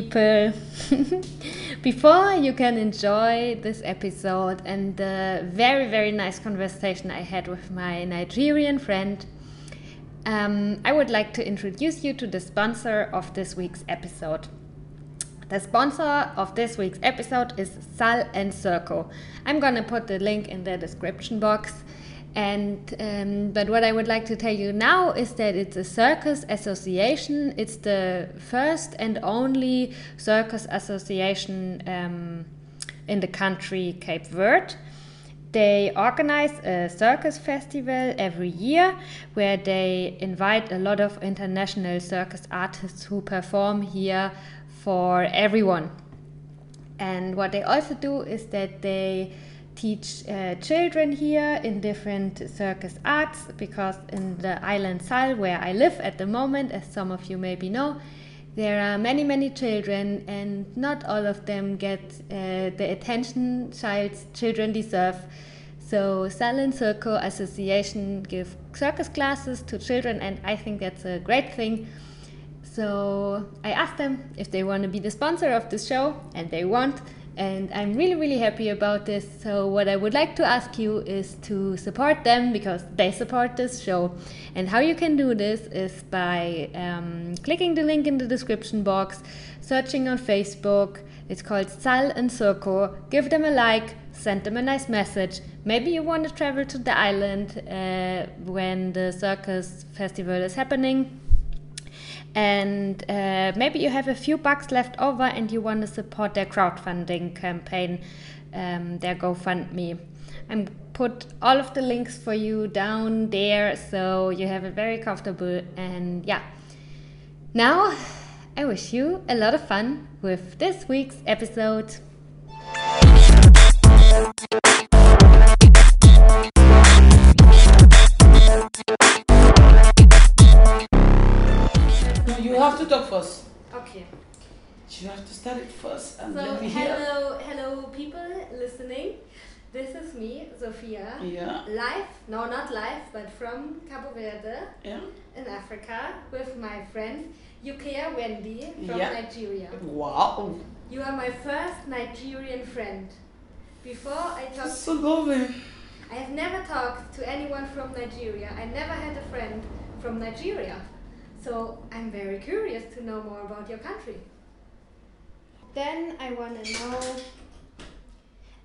people. Before you can enjoy this episode and the very, very nice conversation I had with my Nigerian friend, um, I would like to introduce you to the sponsor of this week's episode. The sponsor of this week's episode is Sal and Circo. I'm gonna put the link in the description box. And um, but what I would like to tell you now is that it's a circus association. It's the first and only circus association um, in the country Cape Verde. They organize a circus festival every year where they invite a lot of international circus artists who perform here for everyone. And what they also do is that they teach uh, children here in different circus arts because in the island Sal, where I live at the moment, as some of you maybe know, there are many, many children, and not all of them get uh, the attention child's children deserve. So Sal and Circo Association give circus classes to children, and I think that's a great thing. So I asked them if they want to be the sponsor of this show, and they want and I'm really, really happy about this. So, what I would like to ask you is to support them because they support this show. And how you can do this is by um, clicking the link in the description box, searching on Facebook. It's called Sal and Circo. Give them a like, send them a nice message. Maybe you want to travel to the island uh, when the circus festival is happening and uh, maybe you have a few bucks left over and you want to support their crowdfunding campaign, um, their GoFundMe. I'm put all of the links for you down there so you have it very comfortable and yeah. Now I wish you a lot of fun with this week's episode. Have to talk first. Okay. You have to start it first and So let me hear. hello, hello, people listening. This is me, Sophia. Yeah, Live, no, not live, but from Cabo Verde yeah. in Africa with my friend Yukea Wendy from Yeah. Nigeria. Wow. You are my first Nigerian friend. Before I talk, So lovely. I have never talked to anyone from Nigeria. I never had a friend from Nigeria. So I'm very curious to know more about your country. Then I want to know.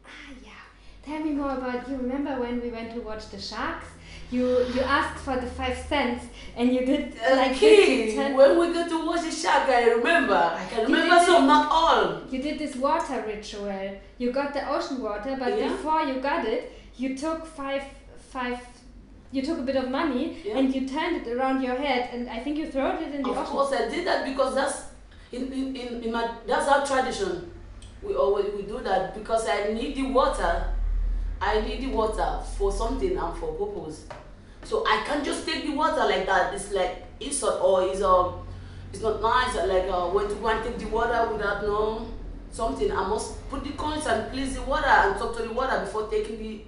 Ah, yeah. Tell me more about you. Remember when we went to watch the sharks? You you asked for the five cents and you did uh, like Okay, 50 when we go to watch the shark, I remember. I can You remember did some, not all. You did this water ritual. You got the ocean water, but Yeah. before you got it, you took five five. You took a bit of money Yeah. and you turned it around your head, and I think you threw it in the Of ocean. course, I did that because that's in, in, in, in my that's our tradition. We always we do that because I need the water. I need the water for something and for purpose. So I can't just take the water like that. It's like insult or it's um it's not nice. Like uh, when to go and take the water without no something. I must put the coins and please the water and talk to the water before taking the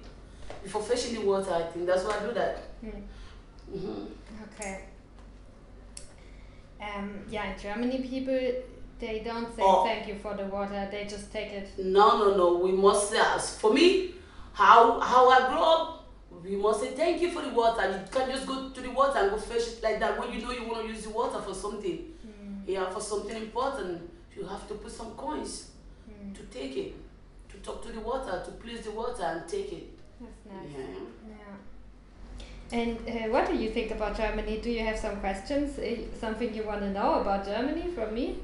before fetching the water. I think that's why I do that. Hmm. hmm Okay. Um, yeah, in Germany, people they don't say Oh. thank you for the water; they just take it. No, no, no. We must say, for me, how how I grew up, we must say thank you for the water. You can't just go to the water and go fetch it like that when you know you want to use the water for something. Yeah, for something important, you have to put some coins Hmm. to take it, to talk to the water, to please the water and take it. Nice. Yeah. Yeah. And uh, what do you think about Germany? Do you have some questions? Uh, something you want to know about Germany from me?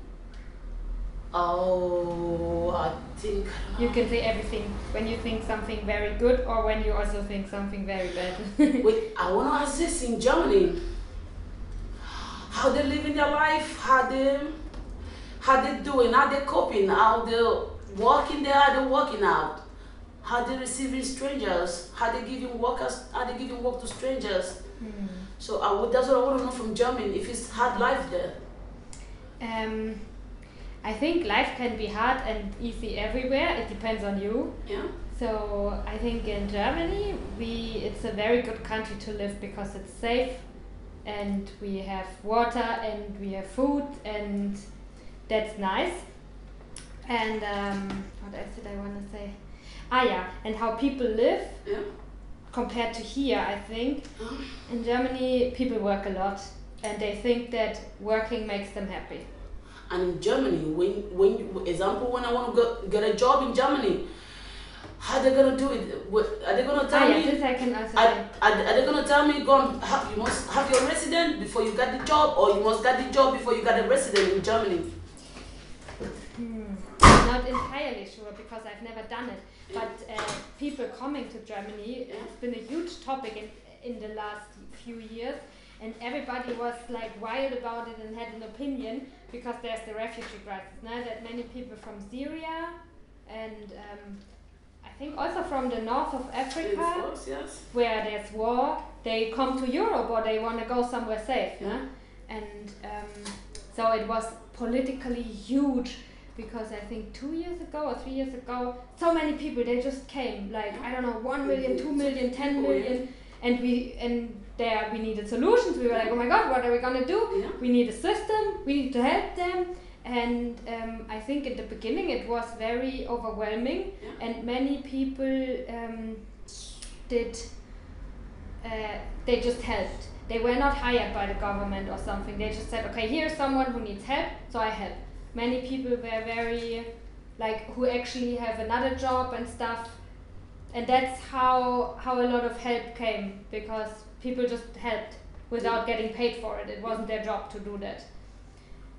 Oh, I think. You can say everything when you think something very good or when you also think something very bad. Wait, I want to ask this in Germany. How they living their life? How they, how they doing? How they coping? How they working there? How they working out? How they receiving strangers? How they giving workers? Are they giving work to strangers? Hmm. So I would, that's what I want to know from Germany. If it's hard life there. um, I think life can be hard and easy everywhere. It depends on you. Yeah. So I think in Germany we it's a very good country to live because it's safe and we have water and we have food and that's nice. And um, what else did I want to say? Ah, yeah, and how people live Yeah. compared to here, I think. In Germany, people work a lot and they think that working makes them happy. And in Germany, when when example when I want to go, get a job in Germany, how they gonna do it? What, are they gonna tell Ah, yeah, me? this I can also Are, are, are they gonna tell me go and have, you must have your resident before you get the job, or you must get the job before you get a resident in Germany? Hmm. Not entirely sure because I've never done it. But uh, people coming to Germany has been a huge topic in, in the last few years. And everybody was like wild about it and had an opinion because there's the refugee crisis. Now that many people from Syria and um, I think also from the north of Africa course, yes. where there's war, they come to Europe or they want to go somewhere safe. Yeah. Yeah? And um, so it was politically huge because I think two years ago or three years ago, so many people they just came like I don't know one million, two million, ten yeah. million, and we and there we needed solutions. We were like, oh my god, what are we gonna do? Yeah. We need a system. We need to help them. And um, I think in the beginning it was very overwhelming, Yeah. and many people um, did. Uh, they just helped. They were not hired by the government or something. They just said, okay, here's someone who needs help, so I help. Many people were very, like, who actually have another job and stuff, and that's how how a lot of help came because people just helped without getting paid for it. It wasn't their job to do that.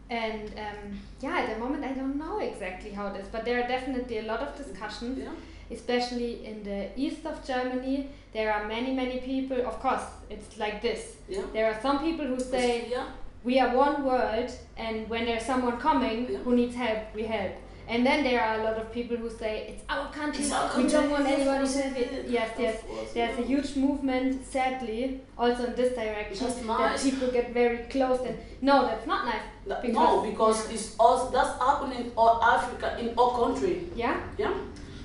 And um, yeah, at the moment I don't know exactly how it is, but there are definitely a lot of discussions Yeah. especially in the east of Germany, there are many, many people. Of course, it's like this. Yeah. There are some people who say, yeah. We are one world, and when there's someone coming who needs help, we help. And then there are a lot of people who say, It's our country, It's our we don't want anybody to have it. Yes, yes. There's a huge movement, sadly, also in this direction, Just that people get very close. And no, that's not nice. No, Because- because it's all that's happening in all Africa, in all country. Yeah? Yeah,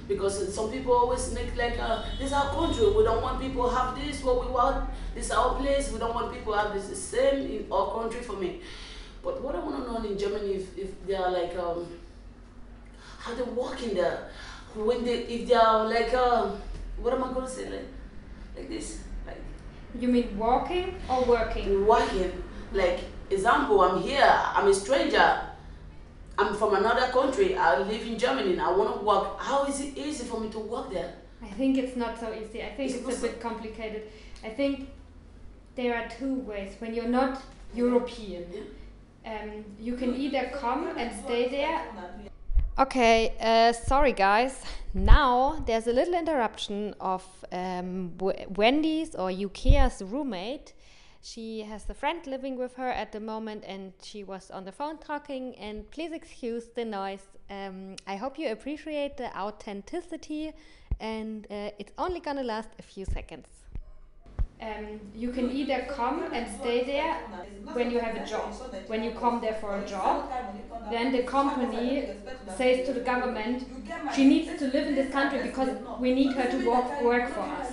because some people always make like, uh, this is our country. We don't want people have this. What we want, this is our place. We don't want people have this. The same in our country for me. But what I want to know in Germany, if, if they are like, um, how they working there, when they, if they are like, uh, what am I gonna say, like, like this, like You mean walking or working? working. Like example, I'm here. I'm a stranger. I'm from another country. I live in Germany. and I want to work. How is it easy for me to work there? I think it's not so easy. I think It's it's, a bit complicated. I think there are two ways. When you're not European, um, you can either come and stay there. Okay, uh, sorry guys. Now there's a little interruption of um, W- Wendy's or Yukia's roommate. She has a friend living with her at the moment and she was on the phone talking. And please excuse the noise. Um, I hope you appreciate the authenticity and uh, it's only gonna last a few seconds. Um, you can either come and stay there when you have a job. When you come there for a job, then the company says to the government, she needs to live in this country because we need her to work, work for us.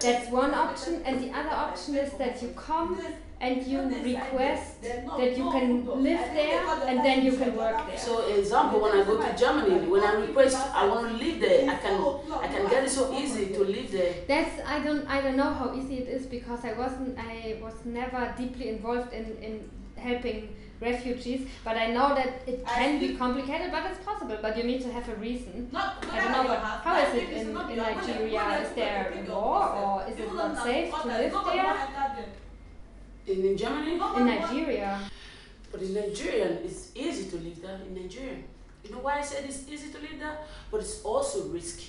That's one option, and the other option is that you come and you request that you can live there and then you can work there. So example, when I go to Germany, when I request I want to live there, I can I can get it so easy to live there. That's I don't I don't know how easy it is because I wasn't I was never deeply involved in, in helping refugees, but I know that it can be complicated, but it's possible. But you need to have a reason. I don't know, but how is it in, in Nigeria? Is there a war or is it not safe to live there? In, in Germany, In Nigeria, but in Nigeria, it's easy to live there. In Nigeria, you know why I said it's easy to live there, but it's also risky.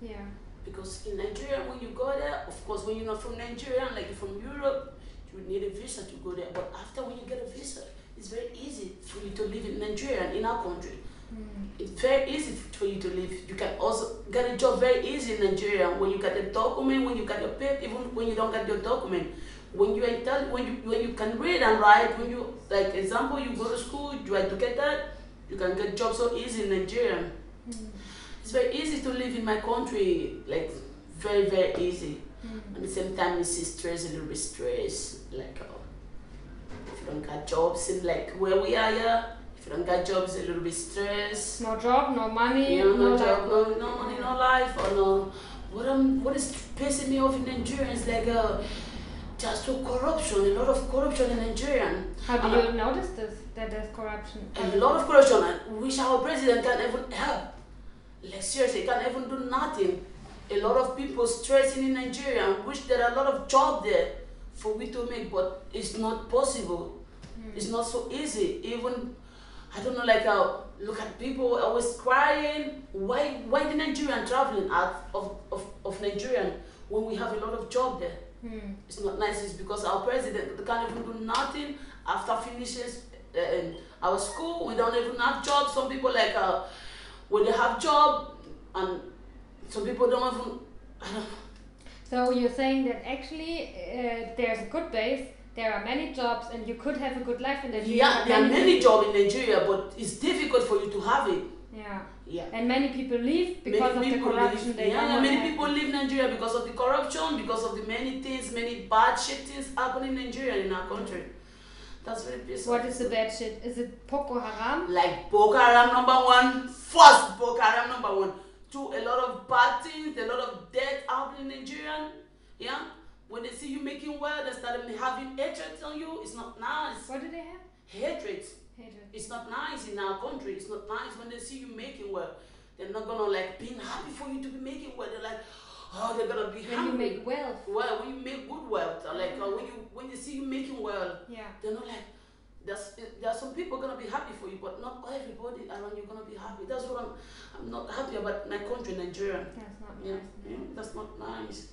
yeah. Because in Nigeria, when you go there, of course, when you're not from Nigeria, like you're from Europe, you need a visa to go there. But after when you get a visa, it's very easy for you to live in Nigeria, in our country. Mm. It's very easy for you to live. You can also get a job very easy in Nigeria when you get a document, when you get your paper, even when you don't get your document. When you are intel- when you when you can read and write, when you like example, you go to school, you are educated, you can get job so easy in Nigeria. It's very easy to live in my country, like very very easy. At the same time, it's stress, a little bit stress, like uh, if you don't get jobs in like where we are here, if you don't get jobs, a little bit stress. No job, no money, know, no, no job, life. no, no money, no life, or no. What I'm, what is pissing me off in Nigeria is like uh, just so corruption, a lot of corruption in Nigeria. How do Uh, you notice this? That there's corruption. A lot of corruption. and wish our president can even help. Like seriously, can't even do nothing. A lot of people stressing in Nigeria wish there are a lot of job there for we to make, but it's not possible. It's not so easy. Even I don't know, like uh, look at people always crying. Why why the Nigerian traveling out of, of, of Nigerian when we have a lot of job there? Hmm. It's not nice. It's because our president can't even do nothing after finishes uh, um, our school. We don't even have jobs. Some people like uh, when they have job, and some people don't even. I don't. So you're saying that actually uh, there's a good base, there are many jobs, and you could have a good life in Nigeria. Yeah, there are many jobs in Nigeria, but it's difficult for you to have it. Yeah, Yeah. and many people leave because many of the corruption. leave, They yeah, yeah, many people leave Nigeria because of the corruption, because of the many things, many bad shit things happening in Nigeria in our country. That's very peaceful. What is the bad shit? Is it Boko Haram? Like Boko Haram number one, first Boko Haram number one. Two, a lot of bad things, a lot of death happening in Nigeria. Yeah? When they see you making well, they start having hatred on you. It's not nice. What do they have? Hatred. It's not nice in our country. It's not nice when they see you making well. They're not gonna like being happy for you to be making well. They're like, oh, they're gonna be When you make wealth. well, when you make good wealth, or like uh, when you when they see you making well, Yeah. they're not like. There's, there are some people gonna be happy for you, but not everybody around you gonna be happy. That's what I'm. I'm not happy about my country, Nigeria. That's not Yeah, nice. yeah, that's not nice.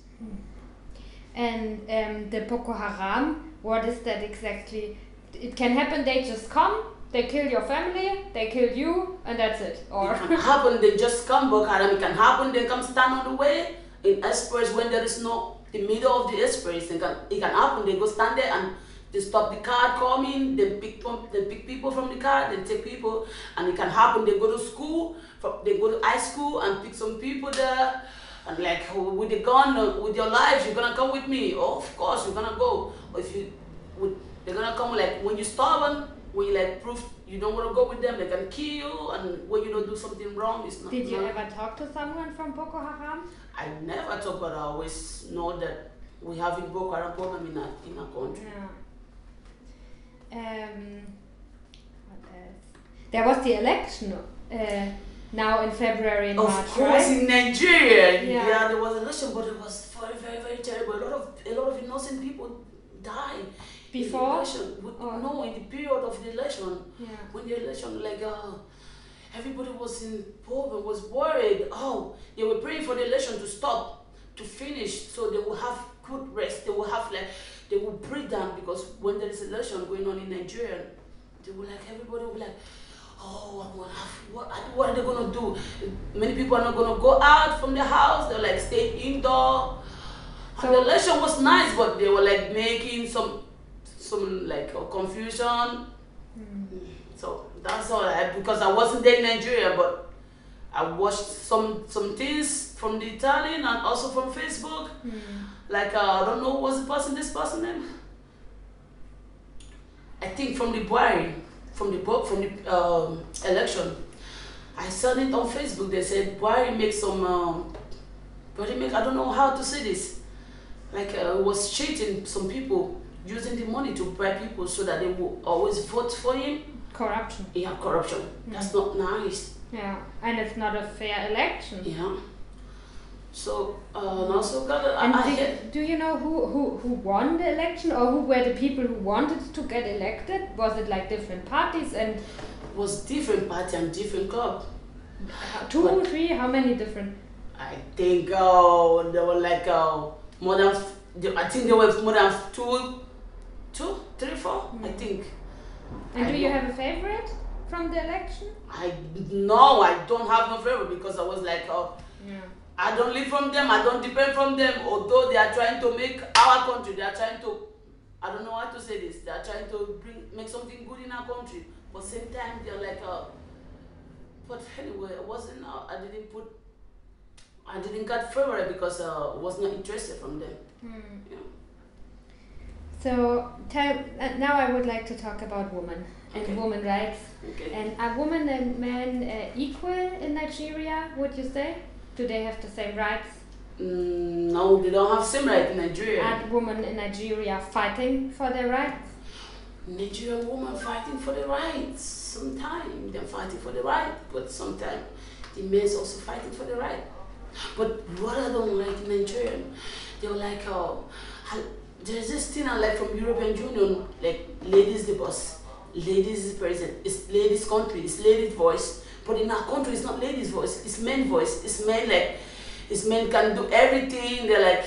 And um, the Boko Haram, what is that exactly? It can happen, they just come, they kill your family, they kill you, and that's it. Or It can happen, they just come Boko Haram. It can happen, they come stand on the way in express when there is no the middle of the express. It can, it can happen, they go stand there and they stop the car coming, they pick they pick people from the car, they take people, and it can happen. They go to school, from, they go to high school and pick some people there. And like with the gun, uh, with your life, you're gonna come with me. Oh, of course, you're gonna go. Or if you, with, they're gonna come like when you stubborn, when you like prove you don't wanna go with them, they can kill you. And when you don't do something wrong, it's not. did you not- ever talk to someone from Boko Haram? I never talk, but I always know that we have a Boko Haram problem in our in our country. Yeah. Um, what else? There was the election uh, now in February and Of March, course, right? in Nigeria, Yeah. yeah. there was election, but it was very, very, very terrible. A lot of a lot of innocent people died. In the Before? election. With- Or- No, in the period of the election. Yeah. when the election, like uh, everybody was in problem, was worried. Oh, they were praying for the election to stop, to finish, so they will have good rest. They will have like, they will breathe down because when there is election going on in Nigeria, they will like everybody will be like. Oh, I'm gonna have, what, what are they gonna do? Many people are not gonna go out from their house. They're like stay indoor. So- and the election was nice, but they were like making some, some like uh, confusion. So that's all I because I wasn't there in Nigeria, but I watched some some things from the Italian and also from Facebook. Like uh, I don't know what's the person this person name. I think from the Buhari, from the book from the um, election. I saw it on Facebook. They said Buhari make some. Um, Buhari make I don't know how to say this. Like uh, was cheating some people using the money to bribe people so that they will always vote for him. Corruption. Yeah, corruption. That's not nice. Yeah. And it's not a fair election. Yeah. So uh, and also got a, And I, do, do you know who, who, who won the election or who were the people who wanted to get elected? Was it like different parties and was different party and different club. two, What? three, how many different? I think uh, there were like uh, more than f- I think there were more than two, two, three, four. I think. And I do you have a favorite from the election? I no, I don't have no favorite because I was like, uh, Yeah. I don't live from them. I don't depend from them. Although they are trying to make our country, they are trying to. I don't know how to say this. They are trying to bring make something good in our country, but same time they're like, uh, but anyway, it wasn't. Uh, I didn't put. I didn't get favorite because uh, I was not interested from them. Hmm. Yeah. So uh, now I would like to talk about women and Okay. women rights. Okay. And are women and men uh, equal in Nigeria? Would you say? Do they have the same rights? Mm, no, they don't have same rights in Nigeria. Are women in Nigeria fighting for their rights? Nigerian women fighting for the rights. Sometimes they're fighting for the right, but sometimes the men's also fighting for the right. But what I don't like in Nigeria, they're like, oh, there's this thing I like from European Union, like ladies the boss, ladies is president, it's ladies country, it's ladies voice. But in our country, it's not ladies voice, it's men voice. It's men like, it's men can do everything. They're like,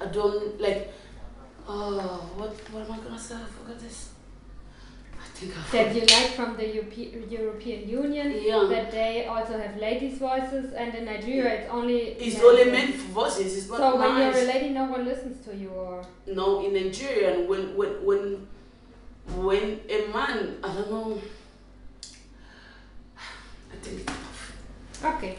I don't like. Oh, what what am I gonna say? I forgot this. That you like from the Europe- European Union Yeah. that they also have ladies' voices, and in Nigeria it's only It's men's only for voices. It's not So when you're a lady, no one listens to you, or No, in Nigeria, when when when when a man, I don't know. I think it's tough. okay.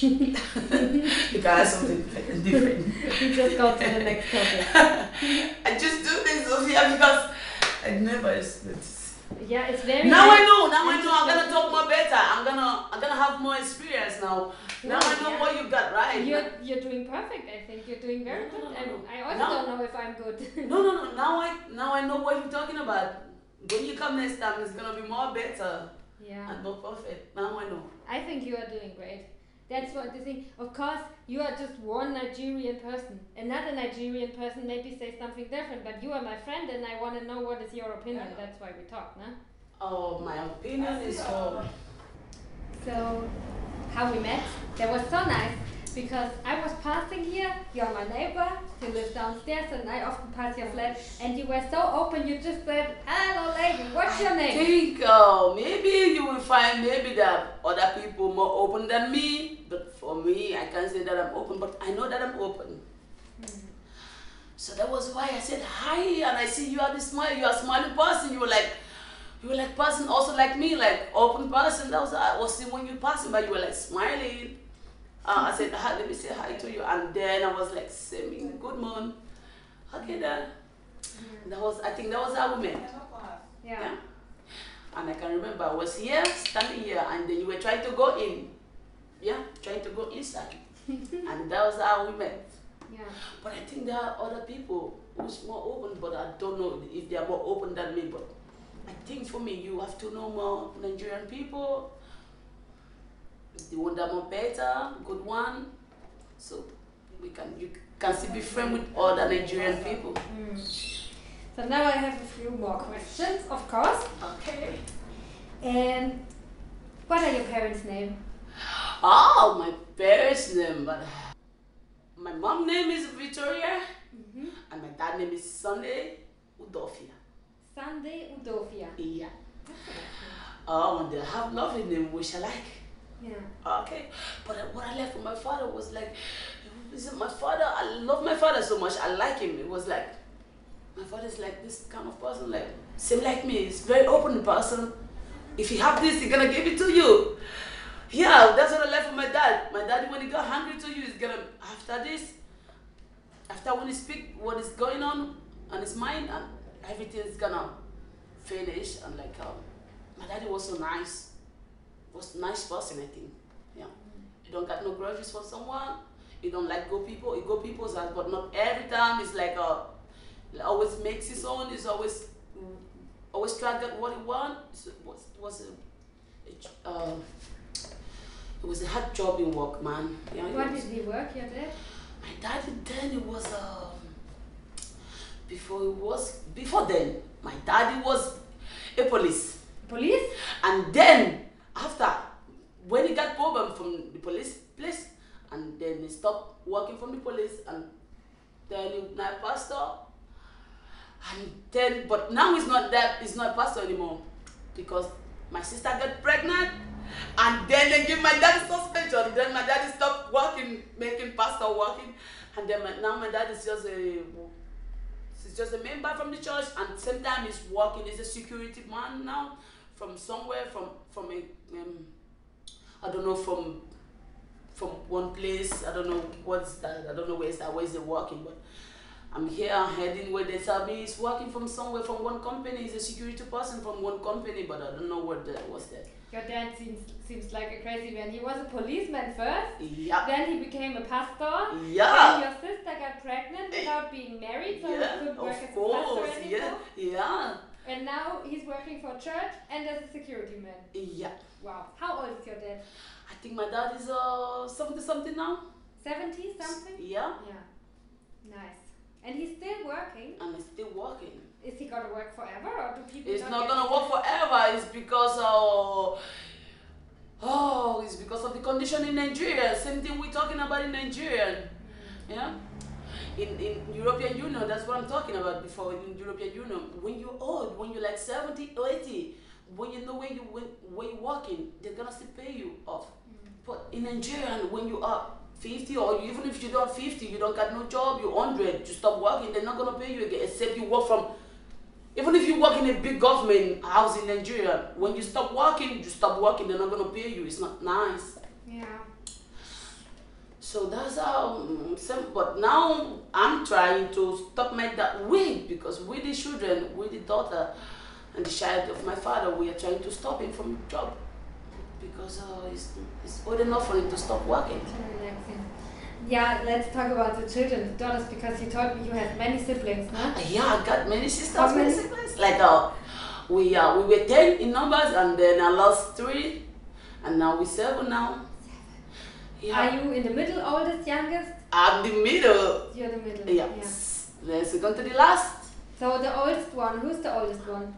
You gotta something different. We just go to the next topic. I just do this, Sophia, because I never expected. Yeah, it's very. Now I know. Now I know. I'm gonna talk more better. I'm gonna I'm gonna have more experience now. Now I know Yeah. what you got right. You're you're doing perfect. I think you're doing very No, good. no, no, no. I also No. don't know if I'm good. No, no, no. Now I now I know what you're talking about. When you come next time, it's gonna be more better yeah. and more perfect. Now I know. I think you are doing great. That's what the thing. Of course, you are just one Nigerian person. Another Nigerian person maybe say something different, but you are my friend, and I want to know what is your opinion. That's why we talk, no? Oh, my opinion is oh, So, how we met? That was so nice because I was passing here. You're my neighbor. You live downstairs, and I often pass your flat. And you were so open. You just said, "Hello, lady. What's your name? I name?" think uh, maybe you will find maybe that other people more open than me. But for me, I can't say that I'm open, but I know that I'm open. So that was why I said hi, and I see you are the smile. You are a smiling person. You were like, you were like person also like me, like open person. That was I was seeing when you passing but You were like smiling. Uh, I said, hi, let me say hi to you, and then I was like saying good morning. Okay, then that was I think that was how we met. Yeah. Yeah. And I can remember I was here, standing here, and then you were trying to go in. Yeah, trying to go inside. and that was how we met. Yeah. But I think there are other people who's more open, but I don't know if they are more open than me. But I think for me, you have to know more Nigerian people. The one that more better, good one. So we can you can still be friend with other Nigerian people. Mm. So now I have a few more questions, of course. Okay. And what are your parents' name? Oh, my parents' name, but my mom name is Victoria, Mm-hmm. and my dad name is Sunday Udofia. Sunday Udofia. Yeah. Oh, and they have lovely name, which I like. Yeah. Ah, okay, but uh, what I left from my father was like, is my father? I love my father so much. I like him. It was like, my father's like this kind of person, like same like me. He's very open person. If you have this, he's gonna give it to you. Yeah, that's what I left from my dad. My dad, when he got hungry to you, he's gonna after this, after when he speak what is going on on his mind, and everything's gonna finish. And like, um, my daddy was so nice was a nice person, I think. Yeah. You don't got no grudges for someone. You don't like go people. You go people's house, but not every time. It's like uh, it always makes his own. It's always always try to get what he wants. It was it was a, a uh, it was a hard job in work, man. Yeah. What was- did he work, your dad? my daddy then it was um before it was before then my daddy was a police. Police? And then after, when he got problem from the police place, and then he stopped working from the police, and then he now pastor. And then, but now he's not that. He's not pastor anymore, because my sister got pregnant, and then they give my dad suspension. Then my daddy stopped working, making pastor working, and then my, now my dad is just a He's just a member from the church, and sometimes he's working. He's a security man now, from somewhere, from from a, um, I don't know, from from one place. I don't know what's that. I don't know where's that. Where's he working? But I'm here, I'm heading where they tell me he's working from somewhere from one company. He's a security person from one company, but I don't know what that was that. Your dad seems seems like a crazy man. He was a policeman first. Yeah. Then he became a pastor. Then Yeah. your sister got pregnant without being married, so he couldn't work of as a pastor Yeah. anymore. Yeah. And now he's working for church and as a security man. Yeah. Wow. How old is your dad? I think my dad is uh something something now. 70 something? Yeah. Yeah. Nice. And he's still working. And he's still working. Is he gonna work forever or do people It's not not gonna work forever. It's because uh, oh, it's because of the condition in Nigeria. Same thing we're talking about in Nigeria. Yeah. In, in European Union, that's what I'm talking about before. In European Union, when you're old, when you're like 70 or 80, when you know where you when, where you're working, they're gonna still pay you off. Mm. But in Nigeria, when you are 50 or even if you don't 50, you don't got no job, you're 100, you stop working, they're not gonna pay you again except you work from even if you work in a big government house in Nigeria, when you stop working, you stop working, they're not gonna pay you. It's not nice. Yeah. So that's how um, some, but now I'm trying to stop my that way because with the children, with the daughter and the child of my father, we are trying to stop him from job because uh, it's, it's old enough for him to stop working. Yeah, let's talk about the children, the daughters, because you told me you have many siblings, no? Yeah, I got many sisters, How many siblings. Like uh, we uh, we were ten in numbers, and then I lost three, and now we're seven now. Yeah, Are you in the middle, oldest, youngest? I'm the middle. You're the middle. Yeah, the second to the last. So the oldest one, who's the oldest one?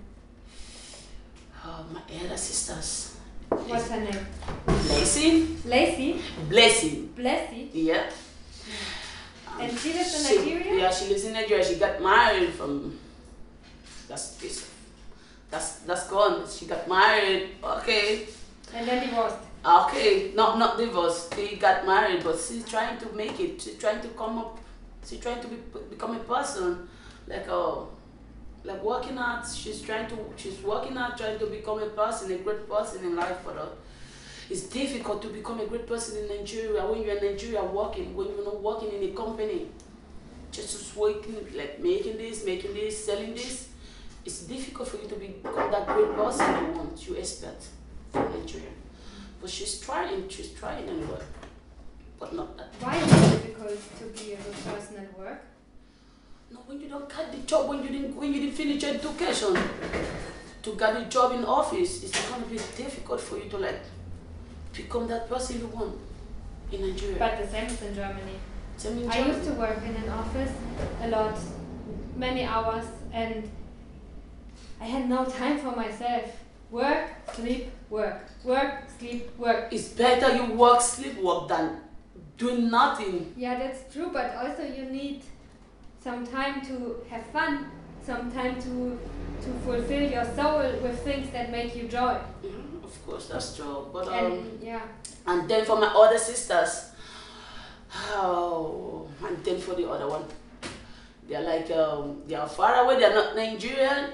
Oh, my elder sisters. What's her name? Blessing, Lacey? blessing. Blessy? Yeah. And um, she lives in She- Nigeria? Yeah, she lives in Nigeria. She got married from. That's this. That's that's gone. She got married. Okay. And then divorced. Okay, not not divorced. She got married, but she's trying to make it. She's trying to come up. She's trying to be, become a person, like a, like working out. She's trying to. She's working out, trying to become a person, a great person in life. But uh, it's difficult to become a great person in Nigeria when you're in Nigeria working. When you're not working in a company, just working like making this, making this, selling this. It's difficult for you to become that great person you want, you expect from Nigeria. But she's trying, she's trying anyway. But not that. Why is it difficult to be a good person at work? No, when you don't get the job, when you didn't when you didn't finish your education, to get a job in office, it's gonna be difficult for you to like become that person you want in Nigeria. But the same is in Germany. Same in Germany. I used to work in an office a lot, many hours, and I had no time for myself. Work, sleep, work. Work, sleep, work. It's better you work, sleep, work than doing nothing. Yeah, that's true, but also you need some time to have fun, some time to to fulfill your soul with things that make you joy. Mhm, Of course, that's true. But um, And yeah, And then for my other sisters, oh, and then for the other one, they're like, um, they are far away, they're not Nigerian.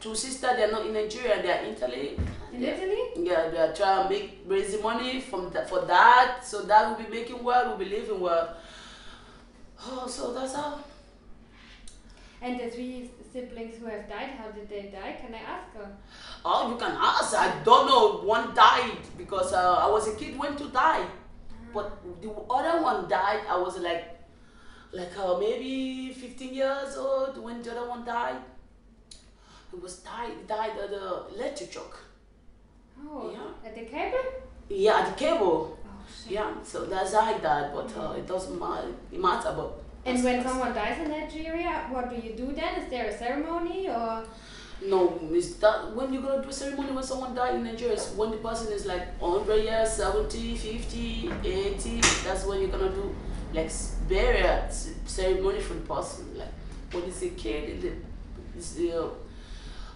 Two sisters, they're not in Nigeria, they're in Italy. In Yeah. Italy, Yeah, they are trying to make raise the money from that for that, so that will be making well, will be living well. Oh, so that's how. and the three siblings who have died, how did they die? Can I ask her? Oh, you can ask. I don't know. One died because uh, I was a kid when to die. But the other one died. I was like, like uh, maybe 15 years old when the other one died. It was died died at the electric shock. Oh, Yeah. at the cable? Yeah, at the cable. Oh, shit. Yeah, so that's how I died. But uh, it doesn't matter. It matter. But And when someone dies in Nigeria, what do you do then? Is there a ceremony or? No, it's that when you're gonna do a ceremony when someone died in Nigeria, it's when the person is like 100 years, 70, 50, 80. That's when you're gonna do like burial ceremony for the person. Like when it's a kid, it- it's the uh,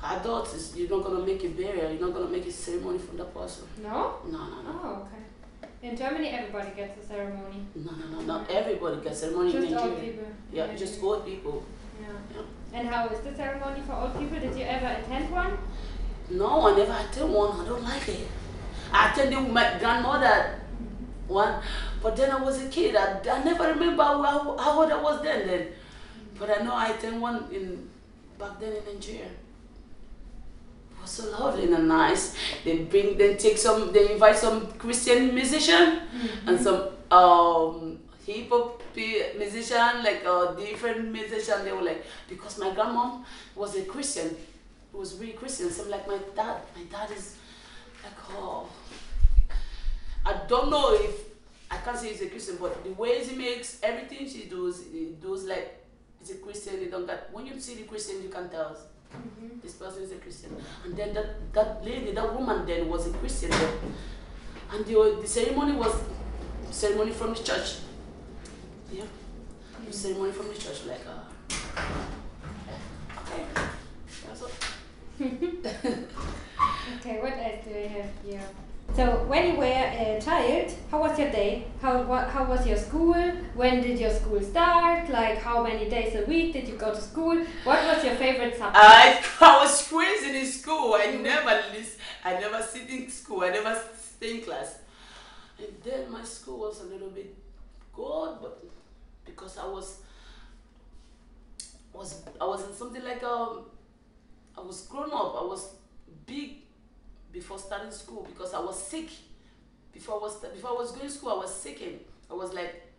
adult, it's, you're not gonna make a burial. You're not gonna make a ceremony for that person. No? No, no, no, Oh, okay. In Germany, everybody gets a ceremony. no, no, no. Not everybody gets a ceremony in Just old people. Yeah, maybe. just old people. Yeah. Yeah. And how is the ceremony for old people? Did you ever attend one? No, I never attend one. I don't like it. I attended with my grandmother one, but then I was a kid. I, I never remember how, how old I was then. Then, But I know I attended one in back then in Nigeria. Was so lovely and nice. They bring, they take some, they invite some Christian musician and some um, hip hop musician, like a different musician. They were like, because my grandmom was a Christian, was really Christian. So I'm like my dad, my dad is like, oh, I don't know if I can't say he's a Christian, but the ways he makes everything she does, he does like he's a Christian. He don't get when you see the Christian, you can tell this person is a Christian. And then that that lady, that woman, then was a Christian. Then. And the the ceremony was ceremony from the church. Yeah, the ceremony from the church, like uh, okay, that's all. Okay, what else do I have here? So when you were a child, how was your day? How what, how was your school? When did your school start? Like how many days a week did you go to school? What was your favorite subject? I, I was crazy in school. I never list, I never sit in school. I never stay in class. And then my school was a little bit good, but because I was was I was in something like um I was grown up. I was big before starting school because I was sick. Before I was before I was going to school, I was sick and I was like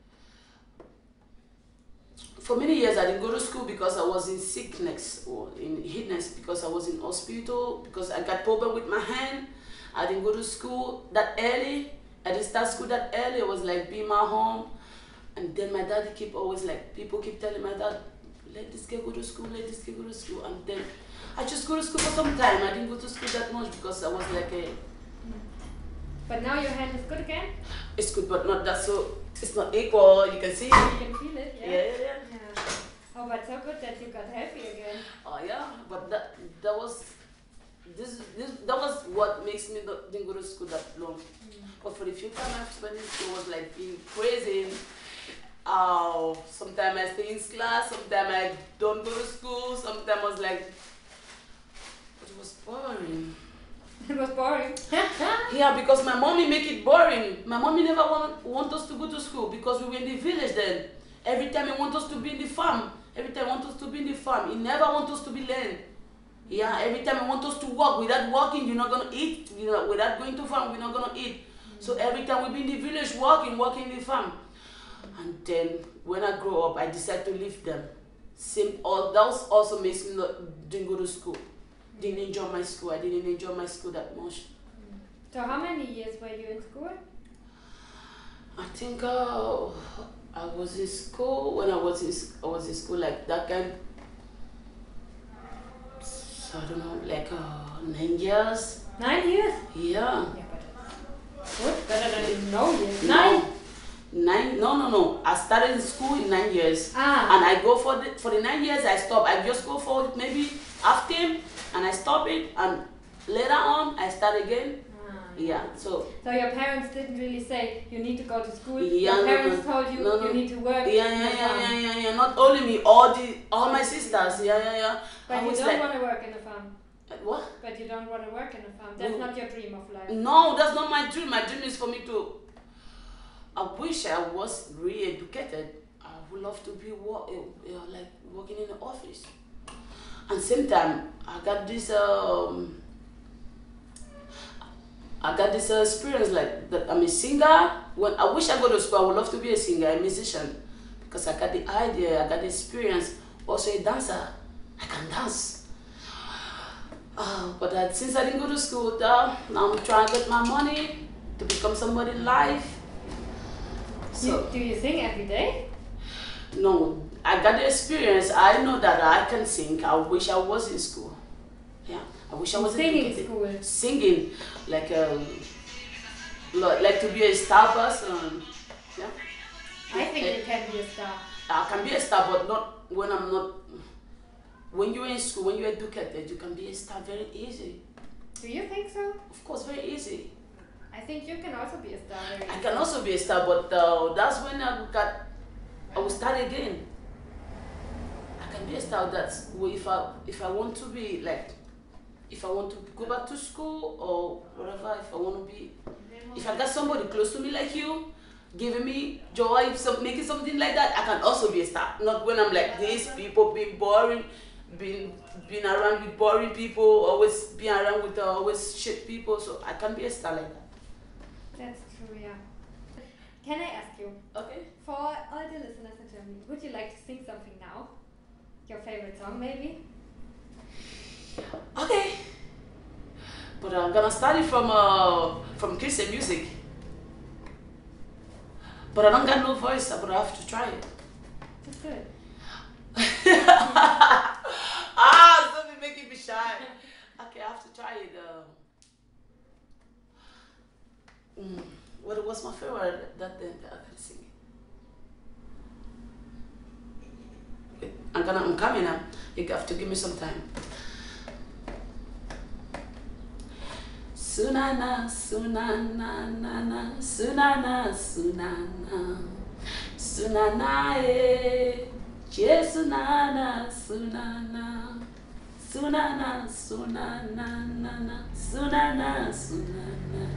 for many years I didn't go to school because I was in sickness or in illness because I was in hospital because I got problem with my hand. I didn't go to school that early. I didn't start school that early. I was like be my home. And then my dad keep always like people keep telling my dad, let this girl go to school, let this girl go to school. And then I just go to school for some time. I didn't go to school that much because I was like a But now your hand is good again. it's good but not that so it's not equal, you can see. You can feel it. Yeah, Yeah. yeah, yeah. Yeah. Oh, but so good that you got healthy again. Oh yeah, but that that was this this that was what makes me not didn't go to school that long. But for the few time I spent in school was like being crazy. Uh, sometimes I stay in class, sometimes I don't go to school, sometimes I was like was boring. It was boring. Yeah, because my mommy make it boring. My mommy never want, want us to go to school because we were in the village then. Every time he want us to be in the farm. Every time he want us to be in the farm. He never want us to be land. Yeah, every time he want us to work. Without working, you're not gonna eat. You know, without going to farm, we're not gonna eat. So mm. every time we be in the village working, working in the farm. And then when I grow up, I decide to leave them. Same, all that also makes me not didn't go to school. Didn't enjoy my school. I didn't enjoy my school that much. So how many years were you in school? I think uh, I was in school when I was in I was in school like that kind. So I don't know, like uh, nine years. Nine years. Yeah. Yeah, good. Better than no years. Nine. Nine? No, no, no. I started in school in nine years, Ah. and I go for the for the nine years. I stop. I just go for maybe half term, and I stop it, and later on I start again. Ah. Yeah. So So your parents didn't really say you need to go to school. Yeah, your parents no. told you No, you need to work. yeah, yeah, yeah, yeah, yeah, yeah. Not only me, all the all my sisters. Yeah, yeah, yeah. But I you don't like, want to work in a farm. what? But you don't want to work in a farm. That's No. not your dream of life. No, that's not my dream. My dream is for me to. I wish I was really educated. I would love to be wo- uh, uh, like working in the office. And same time, I got this um. I got this uh, experience like that. I'm a singer. When I wish I go to school, I would love to be a singer, a musician, because I got the idea, I got the experience. Also a dancer, I can dance. Uh, but uh, since I didn't go to school, uh, now I'm trying to get my money to become somebody in life. So You, do you sing every day? no, I got the experience. I know that I can sing. I wish I was in school. Yeah, I wish I was Singing educated. school. Singing, like um, like to be a star person. Yeah, I think you can be a star. I can be a star, but not when I'm not. When you're in school, when you're educated, you can be a star very easy. Do you think so? Of course, very easy. I think you can also be a star. Very I can also be a star, but uh, that's when I got. I will start again. Can be a star. That's wh- if I if I want to be like, if I want to go back to school or whatever. If I want to be, if I got somebody close to me like you, giving me joy, some making something like that, I can also be a star. Not when I'm like these people being boring, being being around with boring people, always being around with uh, always shit people. So I can be a star like that. That's true, yeah. Can I ask you? Okay. For all the listeners in Germany, would you like to sing something now? Your favorite song, maybe? Okay. But I'm gonna study from uh from Christian music. But I don't got no voice, but I have to try it. That's good. ah, it making me shy. Okay, I have to try it. Um, mm, what was my favorite that then I can sing it. Wait, I'm gonna I'm coming now. You have to give me some time. Sunana, sunana, nana, sunana, sunana, sunana, eh, Jesus, nana, sunana, sunana, sunana, nana, sunana, sunana,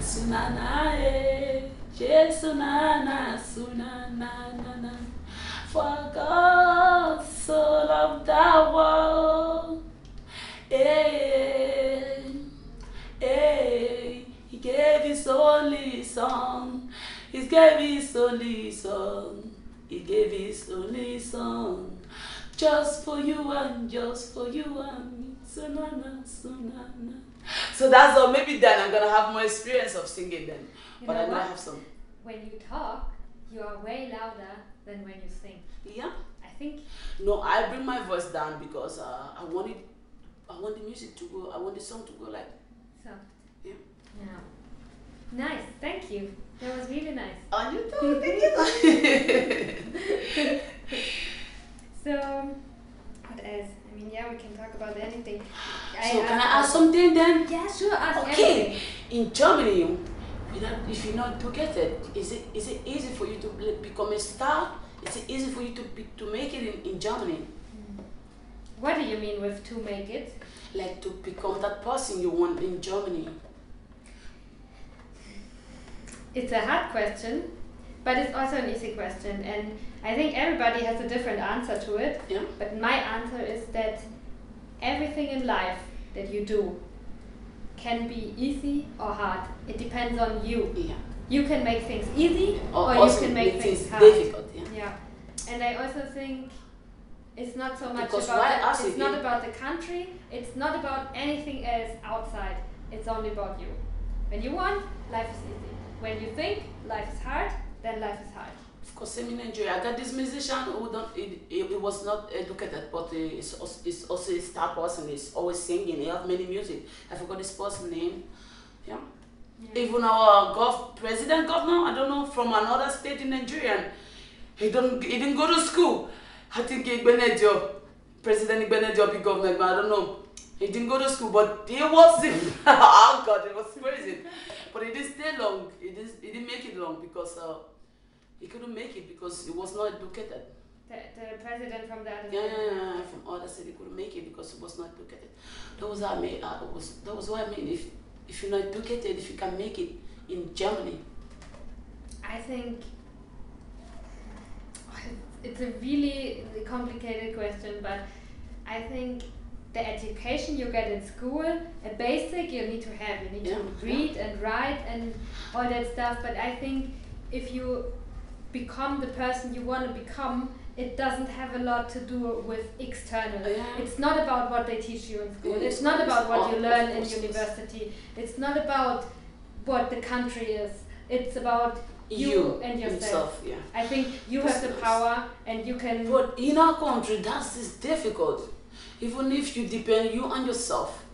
sunana, eh, Jesus, nana, sunana, nana. For God so loved the world, eh, eh, He gave His only Son, He gave His only Son, He gave His only Son, just for you and just for you and me. Sunana, sunana. So that's all. Maybe then I'm gonna have more experience of singing then, You but know I know I what? have some. When you talk, you are way louder than when you sing. Yeah. I think No, I bring my voice down because uh, I want it. I want the music to go. I want the song to go like. so. Yeah. Yeah. Nice, thank you. That was really nice. On you too. Thank you. So, what else? I mean, yeah, we can talk about anything. so can I ask something then? Yeah, sure, ask Okay. anything. In Germany, you know, if you're not educated, is it is it easy for you to become a star? Is it easy for you to be, to make it in, in Germany? Hmm. What do you mean with to make it? Like to become that person you want in Germany? It's a hard question, but it's also an easy question, and I think everybody has a different answer to it. Yeah. But my answer is that everything in life that you do can be easy or hard. It depends on you. Yeah. You can make things easy, or, you can make things hard. difficult. Yeah. Yeah, and I also think it's not so much Because about the, it's not you- about the country. It's not about anything else outside. It's only about you. When you want, life is easy. When you think life is hard, then life is hard. Same in Nigeria. I got this musician who don't. It was not educated, but it's also, a star person. He's always singing. He have many music. I forgot this person name. Yeah. Even our gov president governor, I don't know from another state in Nigeria. He don't. He didn't go to school. I think Igbenedio, President Igbenedio, big government, but I don't know. He didn't go to school, but he was. oh God, it was crazy. But he didn't stay long. He didn't. He didn't make it long because. Uh, he couldn't make it because he was not educated. The, the president from the other Yeah, yeah, yeah, yeah, from other he couldn't make it because he was not educated. That was what I mean. Uh, was that was what I mean. If if you're not educated, if you can make it in Germany, I think it's a really complicated question, but I think the education you get in school, a basic you need to have. You need Yeah, to read and write and all that stuff. But I think if you become the person you want to become, it doesn't have a lot to do with external. Yeah. It's not about what they teach you in school. Yeah, it's not about what you learn in university. It's not about what the country is. It's about you, and yourself. yourself, yeah. I think you have the nice. power and you can. But in our country, that's is difficult. Even if you depend you on yourself,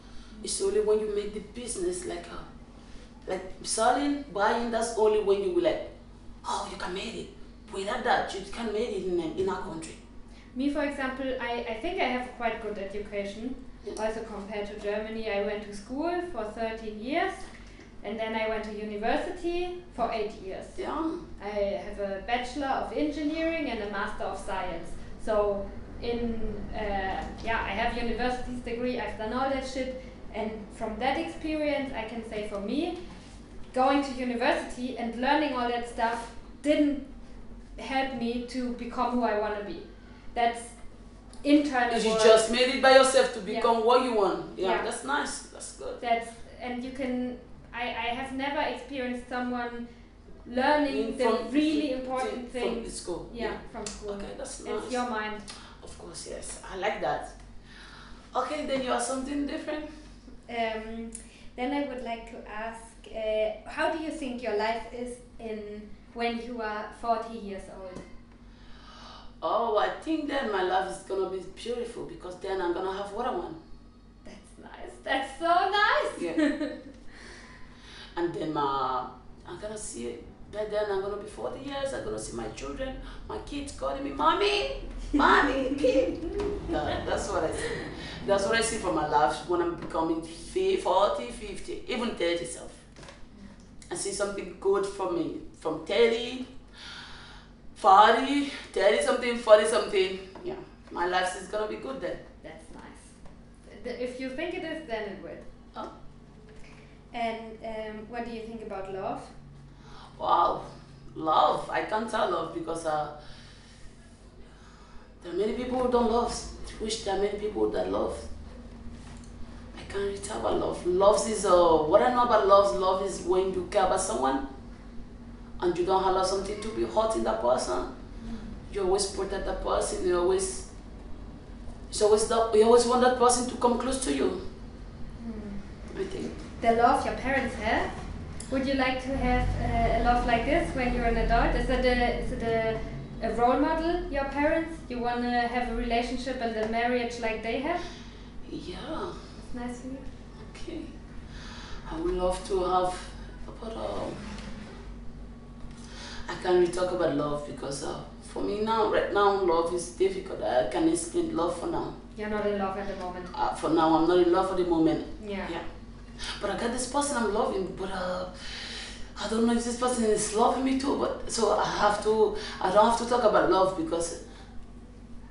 it's only when you make the business like a, like selling, buying. That's only when you will like, oh, you can make it. Without that, you can't make it in, in our country. Me, for example, I, I think I have quite good education. Also compared to Germany, I went to school for 13 years and then I went to university for 8 years. Yeah. I have a Bachelor of Engineering and a Master of Science. So in uh, yeah, I have university's degree. I've done all that shit, and from that experience, I can say for me, going to university and learning all that stuff didn't help me to become who I want to be. That's internal. You just made it by yourself to Yeah. become what you want. Yeah, Yeah. that's nice. That's good. That's and you can. I I have never experienced someone learning In- the from- really from- important from things. school. Yeah, from school. Okay, that's nice. It's your mind. Of course, yes. I like that. Okay, then you are something different. Um, then I would like to ask, uh, how do you think your life is in when you are 40 years old? Oh, I think then my life is gonna be beautiful because then I'm gonna have what I want. That's nice. That's so nice. Yeah. and then uh, I'm gonna see it. By then I'm gonna be 40 years. I'm gonna see my children, my kids calling me mommy, mommy, kid. That- that's what I see. That's what I see for my life when I'm becoming fi- 40, 50, even 30 self. I see something good for me from 30, 40, 30 something, 40 something. Yeah, my life is gonna be good then. That's nice. If you think it is, then it will. Oh. And um, what do you think about love? Wow, love. I can't tell love because uh, there are many people who don't love. Wish there are many people that love. Can't really tell about love. Love is uh, what I know about love. Love is when you care about someone and you don't allow something to be hurt in that person. You always protect that person. You always, it's always that you always want that person to come close to you. I think. The love your parents have. Would you like to have uh, a love like this when you're an adult? Is it a, is it a, a role model, your parents? You want to have a relationship and a marriage like they have? Yeah. Nice for you. Okay. I would love to have, but um, I can't really talk about love because uh, for me now, right now, love is difficult. I can't explain love for now. You're not in love at the moment. Uh, for now, I'm not in love for the moment. Yeah. Yeah. But I got this person I'm loving, but uh, I don't know if this person is loving me too. But so I have to, I don't have to talk about love because,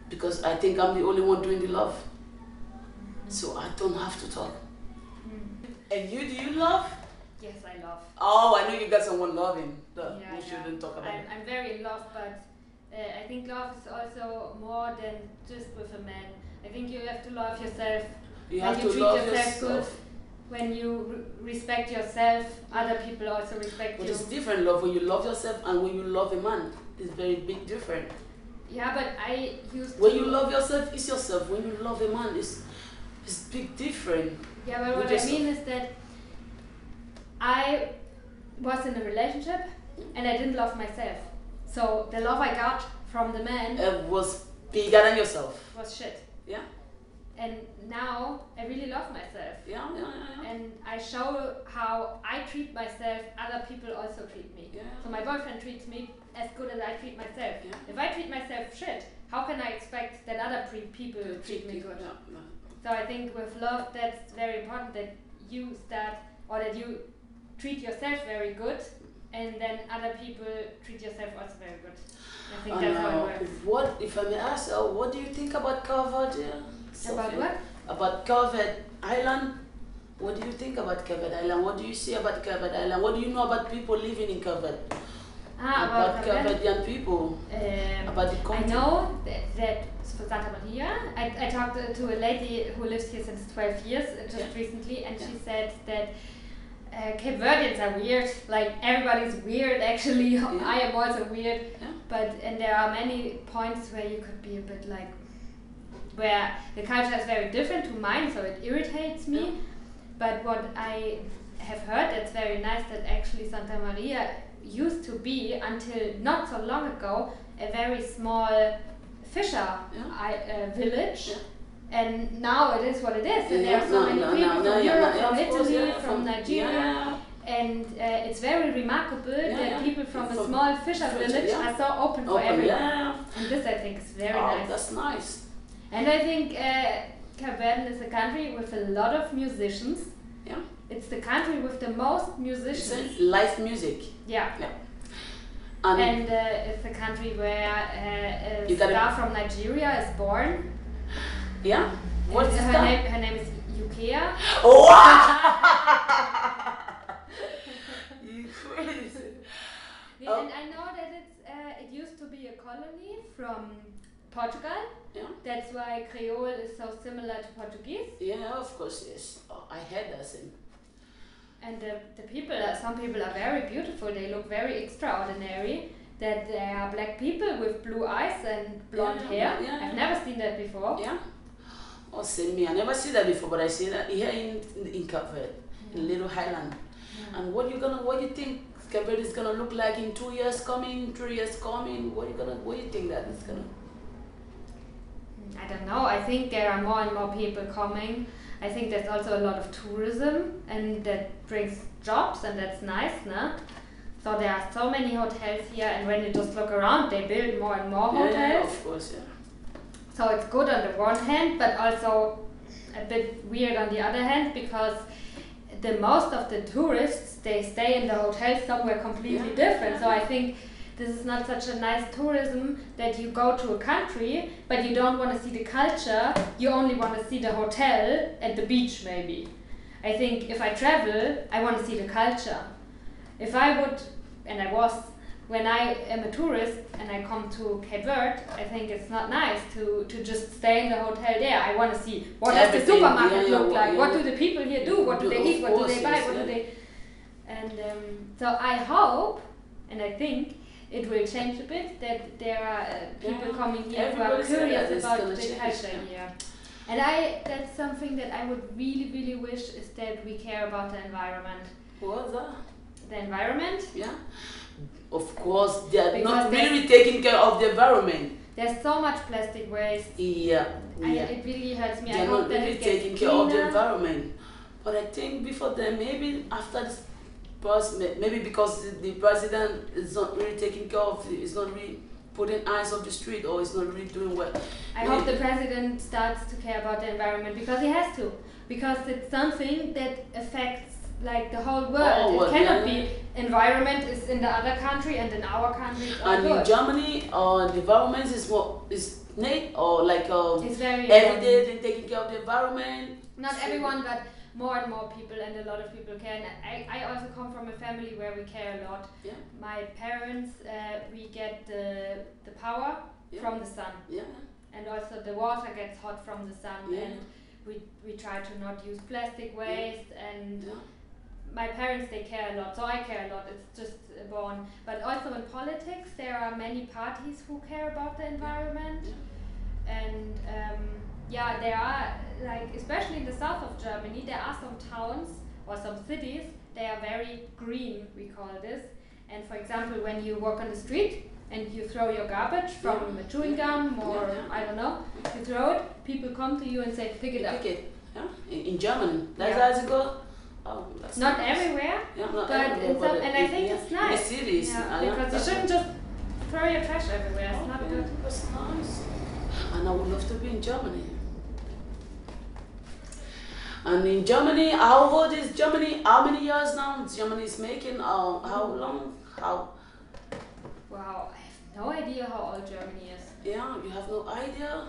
because I think I'm the only one doing the love. So I don't have to talk. Mm. And you, do you love? Yes, I love. Oh, I know you got someone loving. That Yeah, we shouldn't talk about I'm, it. I'm very in love, but uh, I think love is also more than just with a man. I think you have to love yourself. You when have you to treat love yourself yourself. When you re- respect yourself, other people also respect But you. it's different love when you love yourself and when you love a man. It's very big different. Yeah, but I used When you love yourself, it's yourself. When you love a man, it's it's big different. Yeah, but what I mean is that I was in a relationship and I didn't love myself. So the love I got from the man It was bigger than yourself. was shit. Yeah, And now I really love myself. yeah, yeah, yeah. yeah. And I show how I treat myself, other people also treat me. Yeah. So my boyfriend treats me as good as I treat myself. Yeah. If I treat myself shit, how can I expect that other pre- people treat me good? Yeah, yeah. So I think with love, that's very important that you start or that you treat yourself very good, and then other people treat yourself also very good. I think that's how uh, it works. what, if I may ask, uh, what do you think about Carvard? Yeah? About Sophie? what? About Carvard Island? What do you think about Carvard Island? What do you see about Carvard Island? What do you know about people living in Carvard? Ah, about Verde. Carvardian people? Um, About the I know that, that for Santa Maria, I, I talked to a lady who lives here since 12 years, uh, just Yeah. recently, and she said that uh, Cape Verdeans are weird. Like everybody's weird, actually. I am also weird. Yeah. But and there are many points where you could be a bit like, where the culture is very different to mine, so it irritates me. Yeah. But what I have heard that's very nice that actually Santa Maria used to be until not so long ago a very small fisher Yeah. I, uh, village. Yeah. And now it is what it is, and there are so no, many no, people no, from Europe, from Italy, yeah, from Nigeria, Yeah, and uh, it's very remarkable Yeah, that yeah. people from a From- small fisher village yeah. are so open for everyone. yeah. And this I think is very oh, nice. that's nice. And I think uh, Cape is a country with a lot of musicians. Yeah. It's the country with the most musicians. a live music. Yeah. And, And uh, it's a country where uh, a You star from Nigeria is born. yeah? What's her name? Her name is Yukea. Oh! Yeah, Oh. And I know that it's uh, it used to be a colony from Portugal. Yeah. That's why Creole is so similar to Portuguese. Yeah, of course, yes. Oh, I had that. And the, the people, are, some people are very beautiful. They look very extraordinary. That they are black people with blue eyes and blonde Yeah, hair. yeah, I've yeah. never seen that before. Yeah. Oh, same me. I never see that before, but I see that here in in Cape Verde, in Little Highland. And what you gonna, what you think Cape Verde is gonna look like in two years coming, three years coming? What you gonna, what you think that is gonna? Hmm, I don't know. I think there are more and more people coming. I think there's also a lot of tourism, and that brings jobs, and that's nice, no? So there are so many hotels here, and when you just look around, they build more and more Yeah, yeah, hotels. of course, yeah. So it's good on the one hand, but also a bit weird on the other hand because the most of the tourists they stay in the hotel somewhere completely Yeah. different. So I think this is not such a nice tourism that you go to a country but you don't want to see the culture. You only want to see the hotel and the beach maybe. I think if I travel, I want to see the culture. If I would, and I was, when I am a tourist and I come to Cape Verde, I think it's not nice to, to just stay in the hotel there. I want to see what does the supermarket yeah, yeah, look what- like, what yeah. do the people here do, what do they eat, what do they buy, yes, what do they. And um, so I hope, and I think it will change a bit that there are uh, people Yeah, coming here who are curious about the culture yeah. here. And I that's something that I would really, really wish is that we care about the environment. What's that? The environment. Yeah. Of course, they are Because not really taking care of the environment. There's so much plastic waste. Yeah. I, yeah. it really hurts me. I They're not really taking care of the environment. But I think before then, maybe after this, maybe because the- president is not really taking care of, it, is not really putting eyes off the street, or is not really doing well. I hope the president starts to care about the environment because he has to. Because it's something that affects like the whole world. Whole it cannot yeah. be environment is in the other country and in our country And in. Germany, uh, the environment is what is Nate or like um, it's very every day they're taking care of the environment. Not everyone, but more and more people, and a lot of people care. And I, I also come from a family where we care a lot. Yeah. My parents, uh, we get the, the power Yeah. from the sun, Yeah. and also the water gets hot from the sun. Yeah. And we, we try to not use plastic waste. And Yeah. my parents, they care a lot, so I care a lot. It's just born. But also in politics, there are many parties who care about the environment and um, yeah, there are like especially in the south of Germany, there are some towns or some cities. They are very green, we call this. And for example, when you walk on the street and you throw your garbage from a chewing gum or Yeah, yeah. I don't know, you throw it. People come to you and say, "Pick it up." Pick it. Yeah. In, in Germany, that's Yeah. how it goes. Oh, that's Not nice. everywhere, Yeah, not but everywhere, in some, and I think yeah, it's nice. In cities, Yeah, uh, because you shouldn't just throw your trash everywhere. It's not good. That's nice. And I would love to be in Germany. And in Germany, how old is Germany? How many years now Germany is making? Uh, how long? How? Wow, I have no idea how old Germany is. Yeah, you have no idea.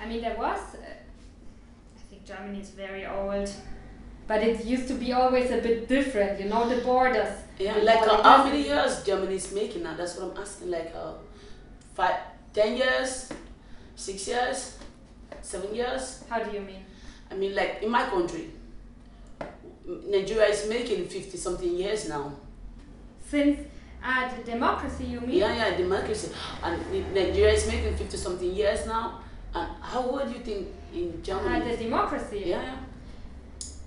I mean, there was. Uh, I think Germany is very old, but it used to be always a bit different. You know, the borders. Yeah, like uh, how many years Germany is making now? That's what I'm asking. Like uh, five, ten years, six years, seven years. How do you mean? I mean, like in my country, Nigeria is making fifty something years now. Since uh, the democracy, you mean? Yeah, yeah, democracy. And Nigeria is making 50 something years now. And how old do you think in Uh, Germany? the democracy. yeah, yeah.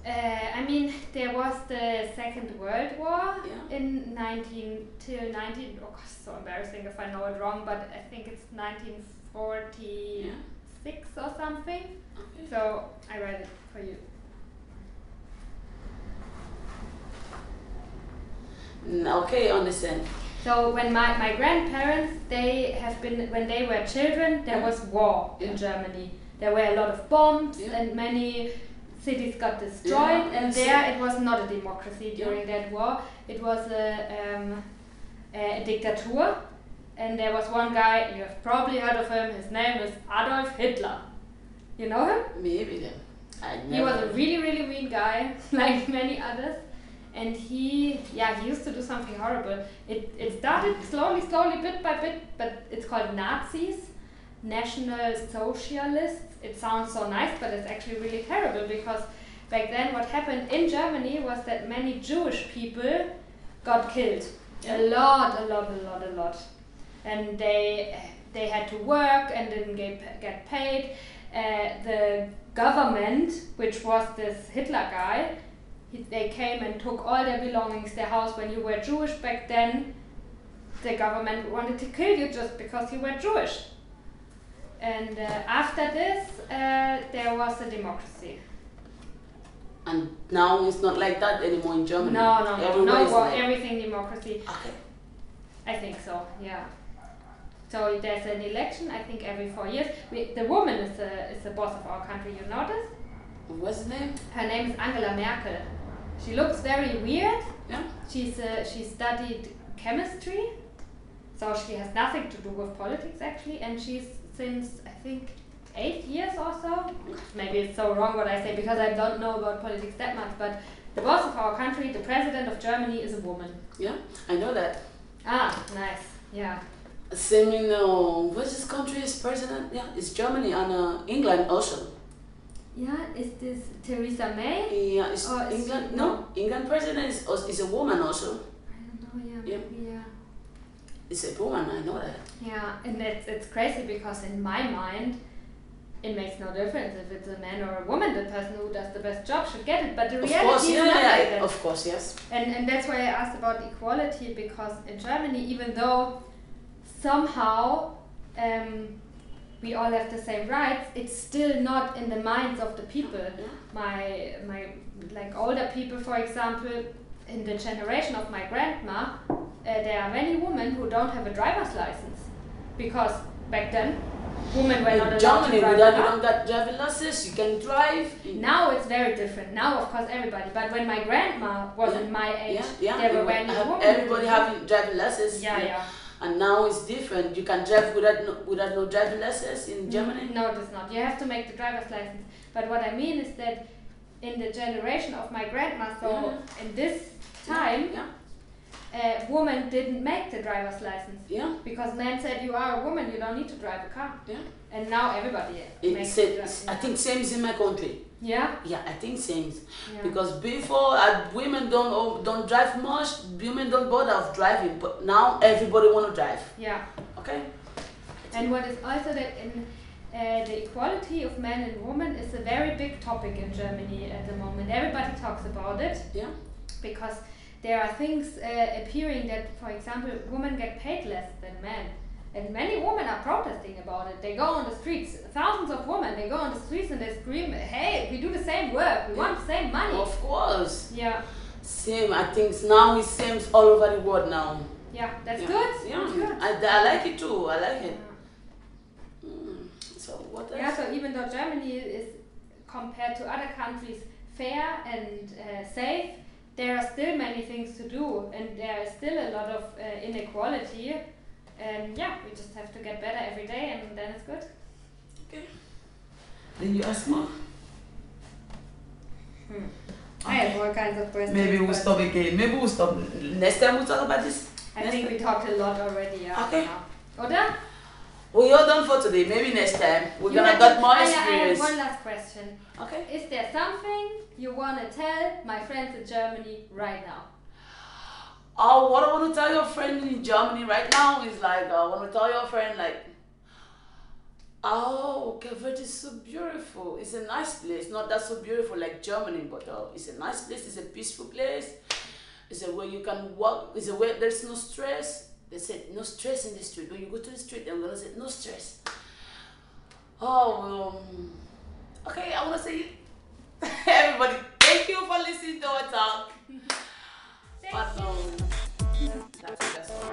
Uh, I mean, there was the Second World War Yeah. in 19 till 19. Oh, gosh, so embarrassing if I know it wrong, but I think it's 1946 or something. Okay. So I read it for you. Mm, okay, understand. So when my, my grandparents they have been when they were children there Yeah. was war in Germany. There were a lot of bombs Yeah. and many cities got destroyed Yeah, and there it was not a democracy Yeah. during that war. It was a, um, a dictator and there was one guy you have probably heard of him. His name is Adolf Hitler. You know him? Maybe then. I never. He was a really, really mean guy, like many others. and he yeah he used to do something horrible it it started slowly slowly bit by bit but it's called nazis national socialists it sounds so nice but it's actually really terrible because back then what happened in germany was that many jewish people got killed Yeah. a lot a lot a lot a lot and they they had to work and didn't get, get paid uh, the government which was this hitler guy he, they came and took all their belongings their house when you were jewish back then the government wanted to kill you just because you were jewish and uh, after this uh, there was a democracy And now it's not like that anymore in Germany. no no no Everywhere no well, everything democracy Okay. I think so, yeah. So there's an election, I think every four years. We, the woman is the is the boss of our country. You notice? What's the name? Her name is Angela Merkel. She looks very weird. Yeah. She's uh, she studied chemistry, so she has nothing to do with politics actually. And she's since I think eight years or so. Maybe it's so wrong what I say because I don't know about politics that much. But the boss of our country, the president of Germany, is a woman. Yeah, I know that. Ah, nice. Yeah. Same in uh, what's this country's president? Yeah, it's Germany and uh, England also. Yeah, is this Theresa May? Yeah, it's Oh, is England. No, England president is, is a woman also. I don't know, yeah, Yeah. yeah. It's a woman. I know that. Yeah, and it's, it's crazy because in my mind, it makes no difference if it's a man or a woman. The person who does the best job should get it. But the Of reality course, is yeah, not yeah, like that. of course, yes. And, and that's why I asked about equality because in Germany, even though somehow um, we all have the same rights, it's still not in the minds of the people. Yeah. My my like older people, for example, in the generation of my grandma, uh, there are many women who don't have a driver's license because back then women were not In allowed Germany, to drive without a you car. don't got driving license, you can drive. Now it's very different. Now, of course, everybody. But when my grandma was Yeah. in my age, yeah, yeah. there were many women. everybody having driving license. Yeah, yeah. And now it's different. You can drive without no, without no driving license in mm, Germany. No, it is not. You have to make the driver's license. But what I mean is that in the generation of my grandma, so Yeah. in this time, Yeah, uh, women didn't make the driver's license yeah. because men said you are a woman, you don't need to drive a car. Yeah. And now everybody makes the it's, dri- I think same is in my country. Yeah. Yeah, I think same. yeah. Because before uh, women don't oh, don't drive much, women don't bother of driving, but now everybody wanna drive. yeah. Okay. And what is also that in uh, the equality of men and women is a very big topic in Germany at the moment. Everybody talks about it Yeah. because there are things uh, appearing that, for example, women get paid less than men. And many women are protesting about it. They go on the streets, thousands of women, they go on the streets and they scream, hey, we do the same work, we want the same money. Of course. Yeah, Same. I think now it's same all over the world now. yeah, that's yeah. good. Yeah. That's good. I, I like it too. I like it. Mm. So what else? Yeah, so even though Germany is compared to other countries fair and uh, safe, there are still many things to do, and there is still a lot of uh, inequality. And yeah, we just have to get better every day, and then it's good. Okay. Then you ask more. Hmm. I have all kinds of questions. Maybe we'll stop again. Maybe we'll stop. Next time we'll talk about this. I Next think time. we talked a lot already. Yeah. Okay. Yeah. Oder? We all done for today. Maybe next time we're You gonna get more yeah, I have experience. one last question. Okay. Is there something you want to tell my friends in Germany right now? Oh, what I want to tell your friend in Germany right now is like I want to tell your friend like, oh, Cape is so beautiful. It's a nice place. Not that so beautiful like Germany, but uh, it's a nice place. It's a peaceful place. It's a where you can walk. It's a where there's no stress. They said, no stress in the street. When you go to the street, I'm going to say, no stress. Oh, um, okay, I want to say, everybody, thank you for listening to our talk. Thank but, um, that's all.